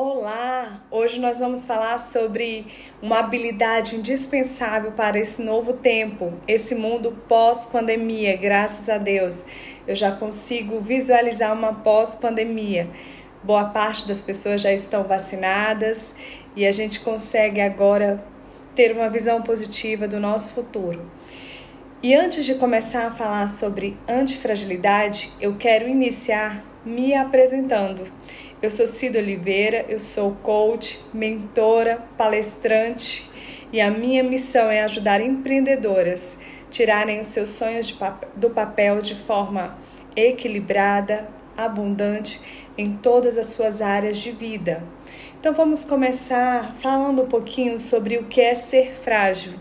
Olá! Hoje nós vamos falar sobre uma habilidade indispensável para esse novo tempo, esse mundo pós-pandemia. Graças a Deus, eu já consigo visualizar uma pós-pandemia. Boa parte das pessoas já estão vacinadas e a gente consegue agora ter uma visão positiva do nosso futuro. E antes de começar a falar sobre antifragilidade, eu quero iniciar me apresentando. Eu sou Cida Oliveira, eu sou coach, mentora, palestrante e a minha missão é ajudar empreendedoras a tirarem os seus sonhos papel, do papel de forma equilibrada, abundante em todas as suas áreas de vida. Então vamos começar falando um pouquinho sobre o que é ser frágil.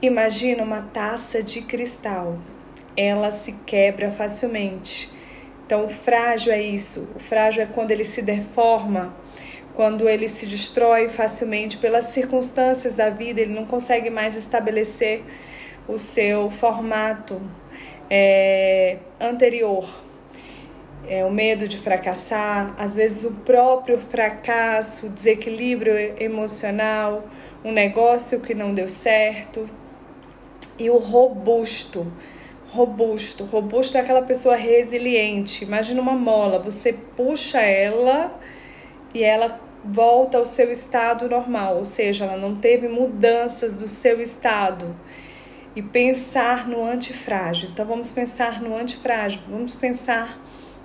Imagina uma taça de cristal. Ela se quebra facilmente então, o frágil é isso. O frágil é quando ele se deforma, quando ele se destrói facilmente pelas circunstâncias da vida, ele não consegue mais estabelecer o seu formato é, anterior. É, o medo de fracassar, às vezes o próprio fracasso, desequilíbrio emocional, um negócio que não deu certo. E o robusto robusto. Robusto é aquela pessoa resiliente. Imagina uma mola, você puxa ela e ela volta ao seu estado normal, ou seja, ela não teve mudanças do seu estado. E pensar no antifrágil. Então vamos pensar no antifrágil, vamos pensar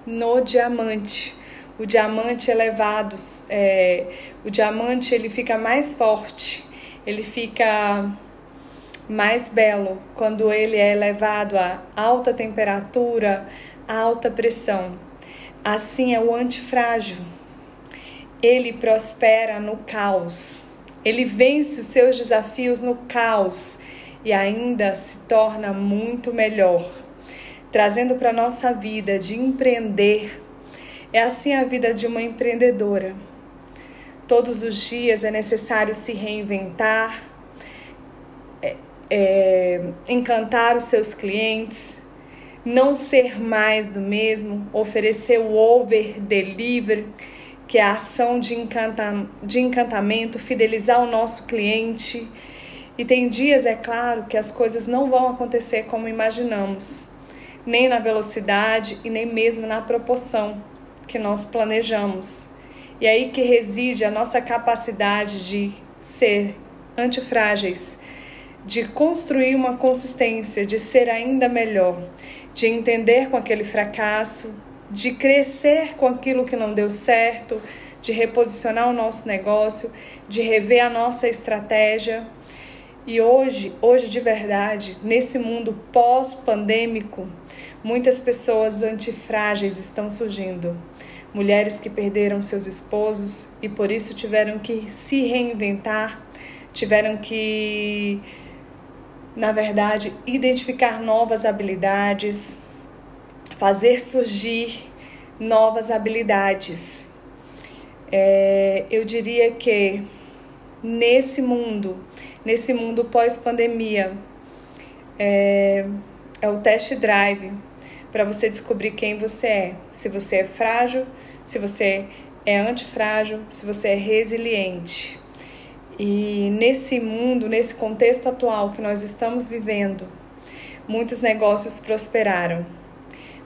no diamante. O diamante elevado, é, o diamante ele fica mais forte, ele fica mais belo quando ele é elevado a alta temperatura, alta pressão. Assim é o antifrágil. Ele prospera no caos. Ele vence os seus desafios no caos e ainda se torna muito melhor. Trazendo para nossa vida de empreender. É assim a vida de uma empreendedora. Todos os dias é necessário se reinventar, é, encantar os seus clientes, não ser mais do mesmo, oferecer o over deliver, que é a ação de, encanta, de encantamento, fidelizar o nosso cliente. E tem dias, é claro, que as coisas não vão acontecer como imaginamos, nem na velocidade e nem mesmo na proporção que nós planejamos. E aí que reside a nossa capacidade de ser antifrágeis, de construir uma consistência, de ser ainda melhor, de entender com aquele fracasso, de crescer com aquilo que não deu certo, de reposicionar o nosso negócio, de rever a nossa estratégia. E hoje, hoje de verdade, nesse mundo pós-pandêmico, muitas pessoas antifrágeis estão surgindo. Mulheres que perderam seus esposos e por isso tiveram que se reinventar, tiveram que na verdade, identificar novas habilidades, fazer surgir novas habilidades. É, eu diria que nesse mundo, nesse mundo pós-pandemia, é, é o test drive para você descobrir quem você é. Se você é frágil, se você é antifrágil, se você é resiliente. E nesse mundo, nesse contexto atual que nós estamos vivendo, muitos negócios prosperaram,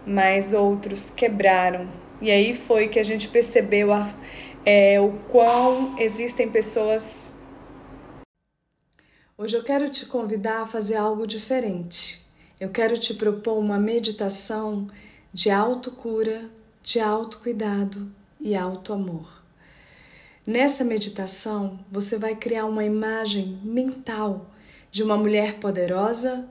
mas outros quebraram. E aí foi que a gente percebeu a, é, o quão existem pessoas. Hoje eu quero te convidar a fazer algo diferente. Eu quero te propor uma meditação de autocura, de autocuidado e autoamor. Nessa meditação, você vai criar uma imagem mental de uma mulher poderosa,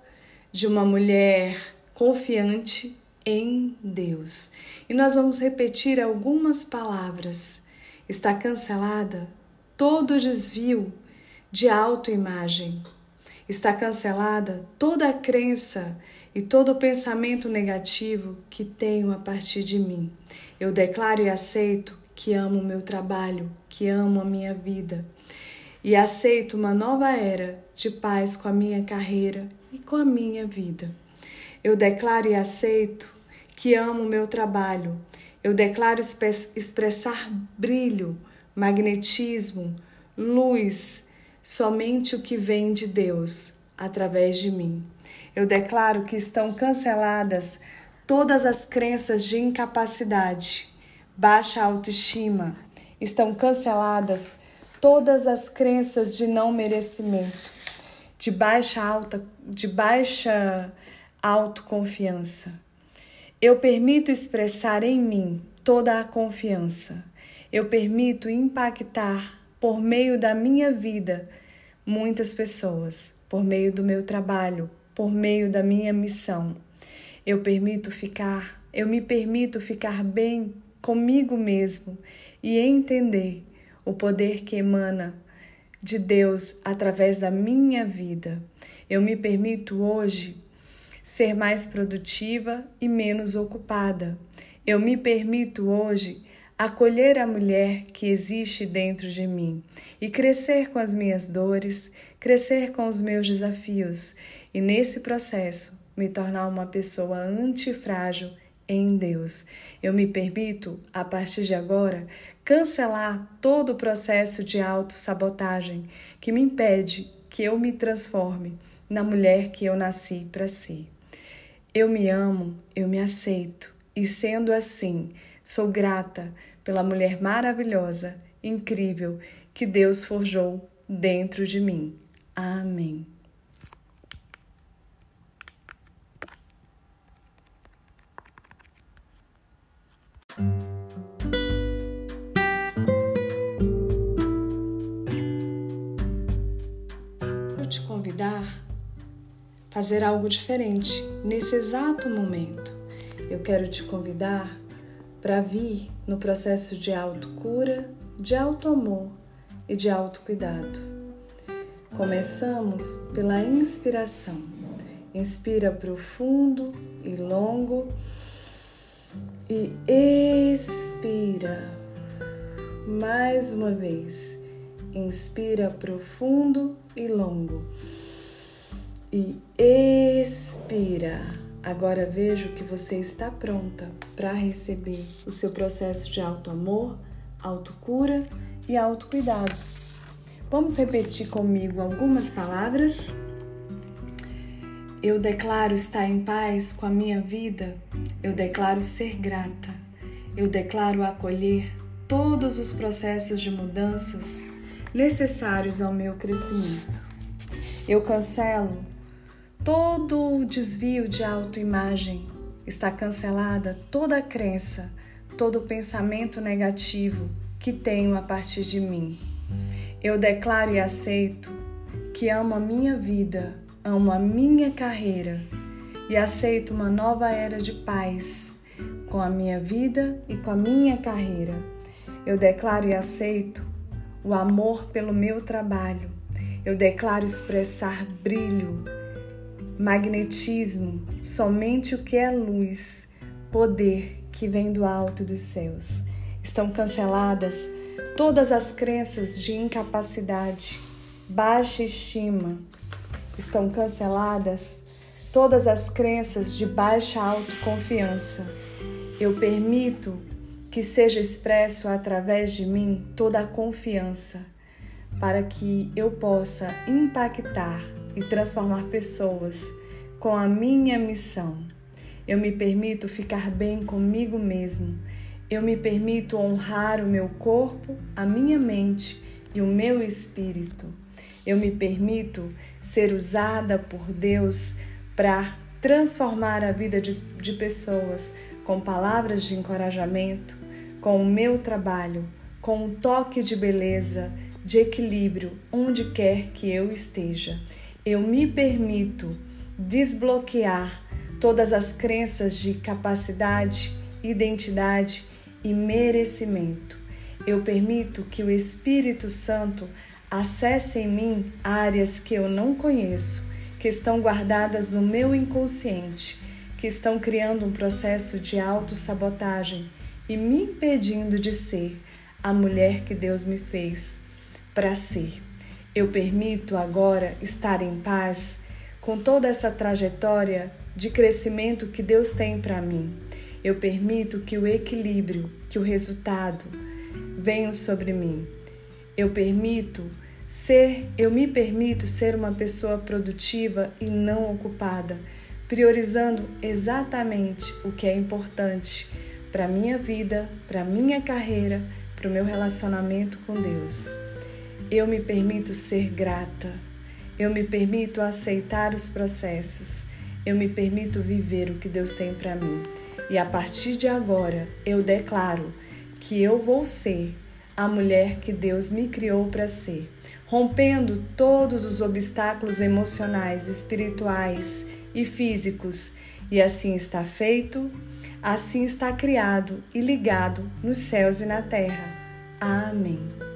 de uma mulher confiante em Deus. E nós vamos repetir algumas palavras. Está cancelada todo desvio de autoimagem. Está cancelada toda a crença e todo o pensamento negativo que tenho a partir de mim. Eu declaro e aceito que amo o meu trabalho, que amo a minha vida e aceito uma nova era de paz com a minha carreira e com a minha vida. Eu declaro e aceito que amo o meu trabalho. Eu declaro expressar brilho, magnetismo, luz, somente o que vem de Deus através de mim. Eu declaro que estão canceladas todas as crenças de incapacidade, baixa autoestima, estão canceladas todas as crenças de não merecimento, de baixa alta, de baixa autoconfiança. Eu permito expressar em mim toda a confiança. Eu permito impactar por meio da minha vida muitas pessoas, por meio do meu trabalho, por meio da minha missão. Eu permito ficar, eu me permito ficar bem comigo mesmo e entender o poder que emana de Deus através da minha vida. Eu me permito hoje ser mais produtiva e menos ocupada. Eu me permito hoje acolher a mulher que existe dentro de mim e crescer com as minhas dores, crescer com os meus desafios e nesse processo me tornar uma pessoa antifrágil em Deus. Eu me permito, a partir de agora, cancelar todo o processo de autossabotagem que me impede que eu me transforme na mulher que eu nasci para ser. Eu me amo, eu me aceito e, sendo assim, sou grata pela mulher maravilhosa, incrível que Deus forjou dentro de mim. Amém. Te convidar fazer algo diferente nesse exato momento. Eu quero te convidar para vir no processo de autocura, de autoamor e de autocuidado. Começamos pela inspiração. Inspira profundo e longo e expira. Mais uma vez. Inspira profundo e longo e expira. Agora vejo que você está pronta para receber o seu processo de auto-amor, autocura e autocuidado. Vamos repetir comigo algumas palavras? Eu declaro estar em paz com a minha vida. Eu declaro ser grata. Eu declaro acolher todos os processos de mudanças necessários ao meu crescimento. Eu cancelo todo o desvio de autoimagem, está cancelada toda a crença, todo o pensamento negativo que tenho a partir de mim. Eu declaro e aceito que amo a minha vida, amo a minha carreira e aceito uma nova era de paz com a minha vida e com a minha carreira. Eu declaro e aceito o amor pelo meu trabalho. Eu declaro expressar brilho, magnetismo, somente o que é luz, poder que vem do alto dos céus. Estão canceladas todas as crenças de incapacidade, baixa estima. Estão canceladas todas as crenças de baixa autoconfiança. Eu permito que seja expresso através de mim toda a confiança, para que eu possa impactar e transformar pessoas com a minha missão. Eu me permito ficar bem comigo mesmo. Eu me permito honrar o meu corpo, a minha mente e o meu espírito. Eu me permito ser usada por Deus para transformar a vida de, de pessoas com palavras de encorajamento, com o meu trabalho, com um toque de beleza, de equilíbrio onde quer que eu esteja eu me permito desbloquear todas as crenças de capacidade, identidade e merecimento. Eu permito que o Espírito Santo acesse em mim áreas que eu não conheço, que estão guardadas no meu inconsciente, que estão criando um processo de autossabotagem e me impedindo de ser a mulher que Deus me fez para ser. Eu permito agora estar em paz com toda essa trajetória de crescimento que Deus tem para mim. Eu permito que o equilíbrio, que o resultado venham sobre mim. Eu permito ser, eu me permito ser uma pessoa produtiva e não ocupada, priorizando exatamente o que é importante para minha vida, para minha carreira, para o meu relacionamento com Deus. Eu me permito ser grata. Eu me permito aceitar os processos. Eu me permito viver o que Deus tem para mim. E a partir de agora, eu declaro que eu vou ser a mulher que Deus me criou para ser, rompendo todos os obstáculos emocionais, espirituais e físicos. E assim está feito, assim está criado e ligado nos céus e na terra. Amém.